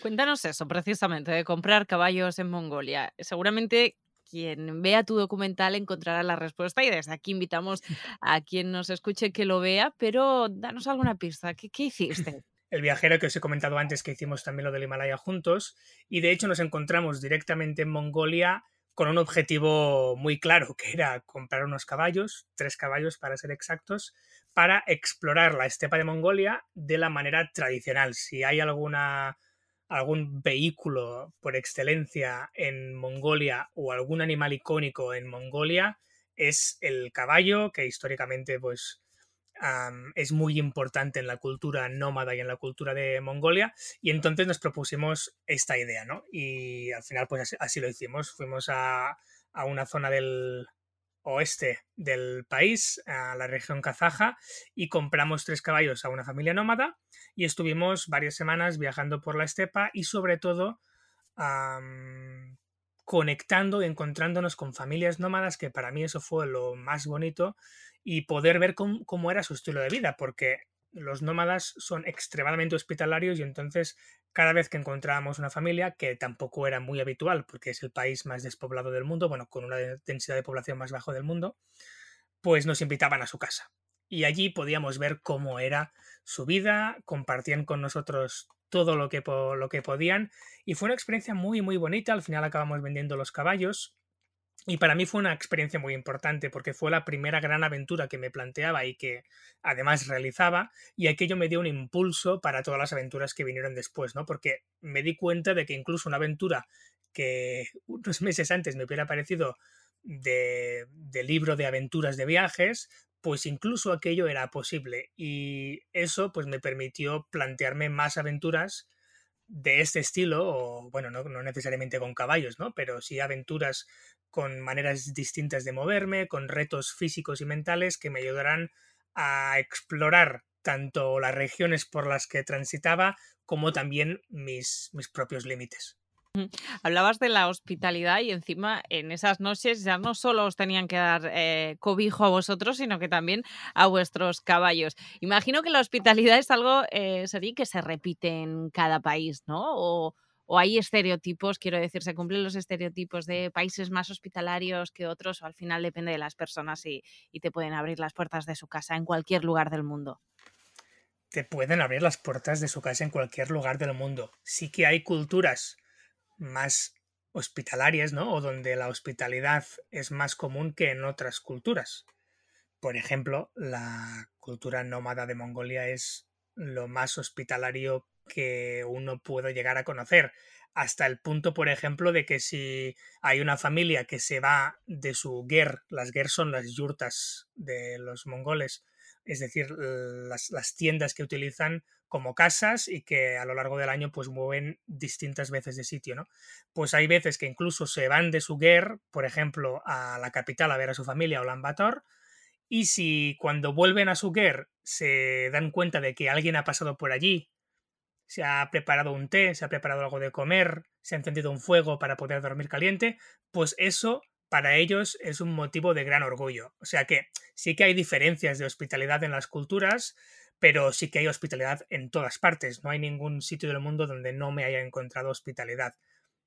[SPEAKER 5] Cuéntanos eso, precisamente, de comprar caballos en Mongolia. Seguramente quien vea tu documental encontrará la respuesta y desde aquí invitamos a quien nos escuche que lo vea, pero danos alguna pista. ¿Qué, hiciste?
[SPEAKER 9] el viajero que os he comentado antes que hicimos también lo del Himalaya juntos y de hecho nos encontramos directamente en Mongolia con un objetivo muy claro que era comprar unos caballos, tres caballos para ser exactos, para explorar la estepa de Mongolia de la manera tradicional. Si hay alguna algún vehículo por excelencia en Mongolia o algún animal icónico en Mongolia es el caballo, que históricamente pues es muy importante en la cultura nómada y en la cultura de Mongolia. Y entonces nos propusimos esta idea, ¿no? Y al final pues así, lo hicimos. Fuimos a, a una zona del, oeste del país, a la región kazaja, y compramos tres caballos a una familia nómada y estuvimos varias semanas viajando por la estepa y sobre todo conectando y encontrándonos con familias nómadas, que para mí eso fue lo más bonito, y poder ver cómo era su estilo de vida, porque los nómadas son extremadamente hospitalarios y entonces cada vez que encontrábamos una familia, que tampoco era muy habitual porque es el país más despoblado del mundo, bueno, con una densidad de población más bajo del mundo, pues nos invitaban a su casa. Y allí podíamos ver cómo era su vida, compartían con nosotros todo lo que, lo que podían y fue una experiencia muy, muy bonita. Al final acabamos vendiendo los caballos y para mí fue una experiencia muy importante porque fue la primera gran aventura que me planteaba y que además realizaba y aquello me dio un impulso para todas las aventuras que vinieron después, ¿no? Porque me di cuenta de que incluso una aventura que unos meses antes me hubiera parecido de, de libro de aventuras de viajes, pues incluso aquello era posible y eso pues me permitió plantearme más aventuras de este estilo, o bueno, no, no, necesariamente con caballos, ¿no? Pero sí aventuras con maneras distintas de moverme, con retos físicos y mentales que me ayudarán a explorar tanto las regiones por las que transitaba como también mis, mis propios límites.
[SPEAKER 5] Hablabas de la hospitalidad y encima en esas noches ya no solo os tenían que dar eh, cobijo a vosotros, sino que también a vuestros caballos. Imagino que la hospitalidad es algo, eh, que se repite en cada país, ¿no? O, hay estereotipos, quiero decir, se cumplen los estereotipos de países más hospitalarios que otros, o al final depende de las personas y, y te pueden abrir las puertas de su casa en cualquier lugar del mundo
[SPEAKER 9] te pueden abrir las puertas de su casa en cualquier lugar del mundo. Sí que hay culturas más hospitalarias, ¿no? O donde la hospitalidad es más común que en otras culturas. Por ejemplo, la cultura nómada de Mongolia es lo más hospitalario que uno puede llegar a conocer, hasta el punto, por ejemplo, de que si hay una familia que se va de su ger, las ger son las yurtas de los mongoles, es decir, las, las tiendas que utilizan como casas y que a lo largo del año pues mueven distintas veces de sitio, ¿no? Pues hay veces que incluso se van de su guer, por ejemplo, a la capital a ver a su familia, Bator, y si cuando vuelven a su guer se dan cuenta de que alguien ha pasado por allí, se ha preparado un té, se ha preparado algo de comer, se ha encendido un fuego para poder dormir caliente, pues eso para ellos es un motivo de gran orgullo. O sea que sí que hay diferencias de hospitalidad en las culturas, pero sí que hay hospitalidad en todas partes. No hay ningún sitio del mundo donde no me haya encontrado hospitalidad.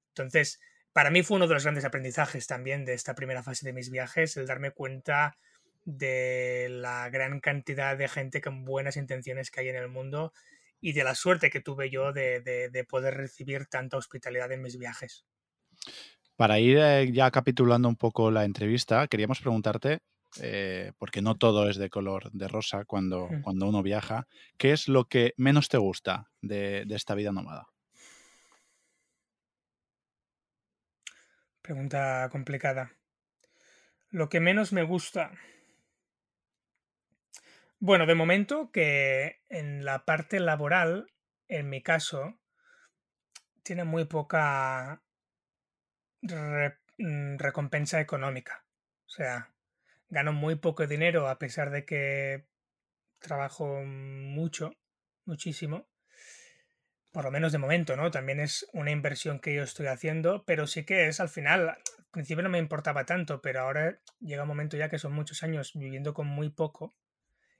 [SPEAKER 9] Entonces, para mí fue uno de los grandes aprendizajes también de esta primera fase de mis viajes, el darme cuenta de la gran cantidad de gente con buenas intenciones que hay en el mundo y de la suerte que tuve yo de, de, poder recibir tanta hospitalidad en mis viajes.
[SPEAKER 3] Para ir eh, ya capitulando un poco la entrevista, queríamos preguntarte eh, porque no todo es de color de rosa cuando, cuando uno viaja. ¿Qué es lo que menos te gusta de, de esta vida nómada?
[SPEAKER 9] Pregunta complicada. Lo que menos me gusta. Bueno, de momento que en la parte laboral, en mi caso, tiene muy poca mm, recompensa económica. O sea, gano muy poco dinero a pesar de que trabajo mucho, muchísimo. Por lo menos de momento, ¿no? También es una inversión que yo estoy haciendo, pero sí que es al final, al principio no me importaba tanto, pero ahora llega un momento ya que son muchos años viviendo con muy poco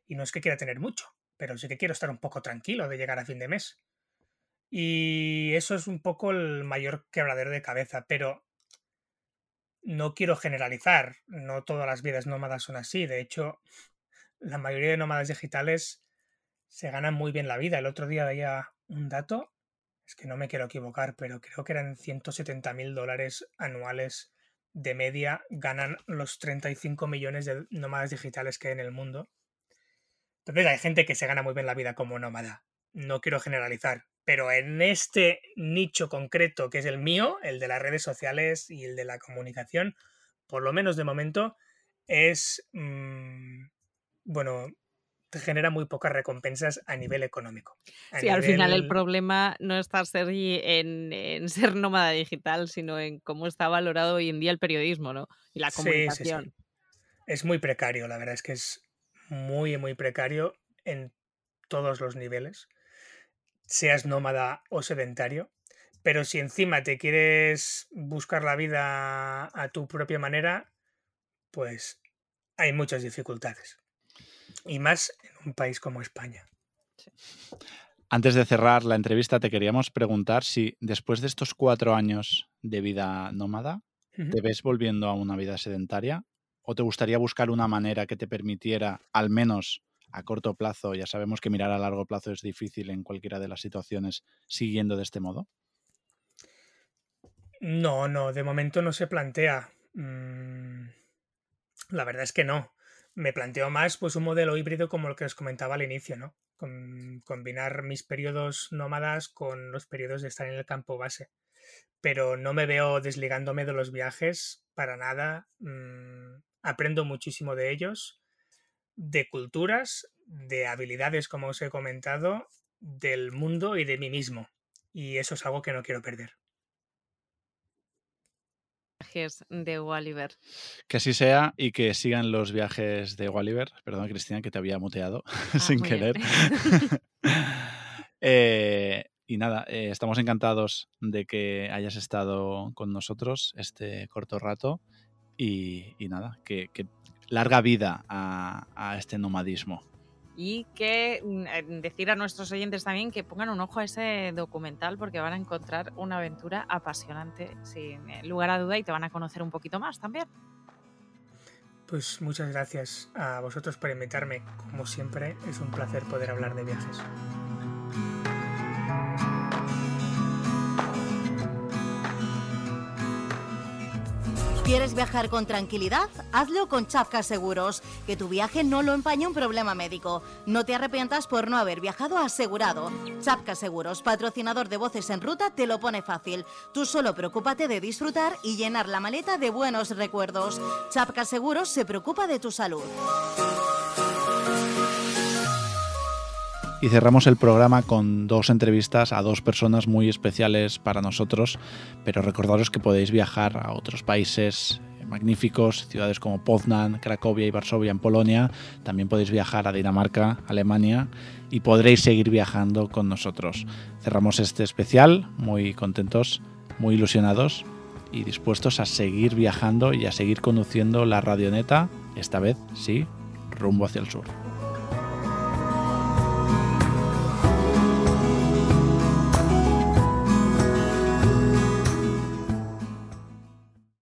[SPEAKER 9] y no es que quiera tener mucho, pero sí que quiero estar un poco tranquilo de llegar a fin de mes. Y eso es un poco el mayor quebradero de cabeza, pero no quiero generalizar, no todas las vidas nómadas son así, de hecho, la mayoría de nómadas digitales se ganan muy bien la vida. El otro día veía un dato, es que no me quiero equivocar, pero creo que eran 170 mil dólares anuales de media ganan los 35 millones de nómadas digitales que hay en el mundo. Entonces hay gente que se gana muy bien la vida como nómada. No quiero generalizar, pero en este nicho concreto que es el mío, el de las redes sociales y el de la comunicación, por lo menos de momento, es, mm, bueno, te genera muy pocas recompensas a nivel económico.
[SPEAKER 5] sí, al final el problema no está Sergi en, en, ser nómada digital, sino en cómo está valorado hoy en día el periodismo ¿no? y la comunicación. Sí, sí,
[SPEAKER 9] es muy precario, la verdad es que es muy, muy precario en todos los niveles, seas nómada o sedentario. Pero si encima te quieres buscar la vida a tu propia manera, pues hay muchas dificultades. Y más en un país como España.
[SPEAKER 3] Antes de cerrar la entrevista, te queríamos preguntar si después de estos cuatro años de vida nómada, ¿te ves volviendo a una vida sedentaria ¿O te gustaría buscar una manera que te permitiera, al menos a corto plazo, ya sabemos que mirar a largo plazo es difícil en cualquiera de las situaciones, siguiendo de este modo?
[SPEAKER 9] No, no, de momento no se plantea. Mm, la verdad es que no. Me planteo más pues un modelo híbrido como el que os comentaba al inicio, ¿no? combinar mis periodos nómadas con los periodos de estar en el campo base. Pero no me veo desligándome de los viajes para nada. Mm, aprendo muchísimo de ellos, de culturas, de habilidades, como os he comentado, del mundo y de mí mismo. Y eso es algo que no quiero perder.
[SPEAKER 5] Viajes de Walliver.
[SPEAKER 3] Que así sea y que sigan los viajes de Walliver. Perdón, Cristina, que te había muteado ah, sin querer. Eh, y nada, eh, estamos encantados de que hayas estado con nosotros este corto rato y, nada, que, larga vida a, este nomadismo.
[SPEAKER 5] Y que mm, eh, decir a nuestros oyentes también que pongan un ojo a ese documental porque van a encontrar una aventura apasionante sin lugar a duda y te van a conocer un poquito más también.
[SPEAKER 9] Pues muchas gracias a vosotros por invitarme. Como siempre, es un placer poder hablar de viajes.
[SPEAKER 4] ¿Quieres viajar con tranquilidad? Hazlo con Chapka Seguros. Que tu viaje no lo empañe un problema médico. No te arrepientas por no haber viajado asegurado. Chapka Seguros, patrocinador de Voces en Ruta, te lo pone fácil. Tú solo preocúpate de disfrutar y llenar la maleta de buenos recuerdos. Chapka Seguros se preocupa de tu salud.
[SPEAKER 3] Y cerramos el programa con dos entrevistas a dos personas muy especiales para nosotros, pero recordaros que podéis viajar a otros países magníficos, ciudades como Poznan, Cracovia y Varsovia en Polonia. También podéis viajar a Dinamarca, Alemania y podréis seguir viajando con nosotros. Cerramos este especial muy contentos, muy ilusionados y dispuestos a seguir viajando y a seguir conduciendo la radioneta, esta vez sí, rumbo hacia el sur.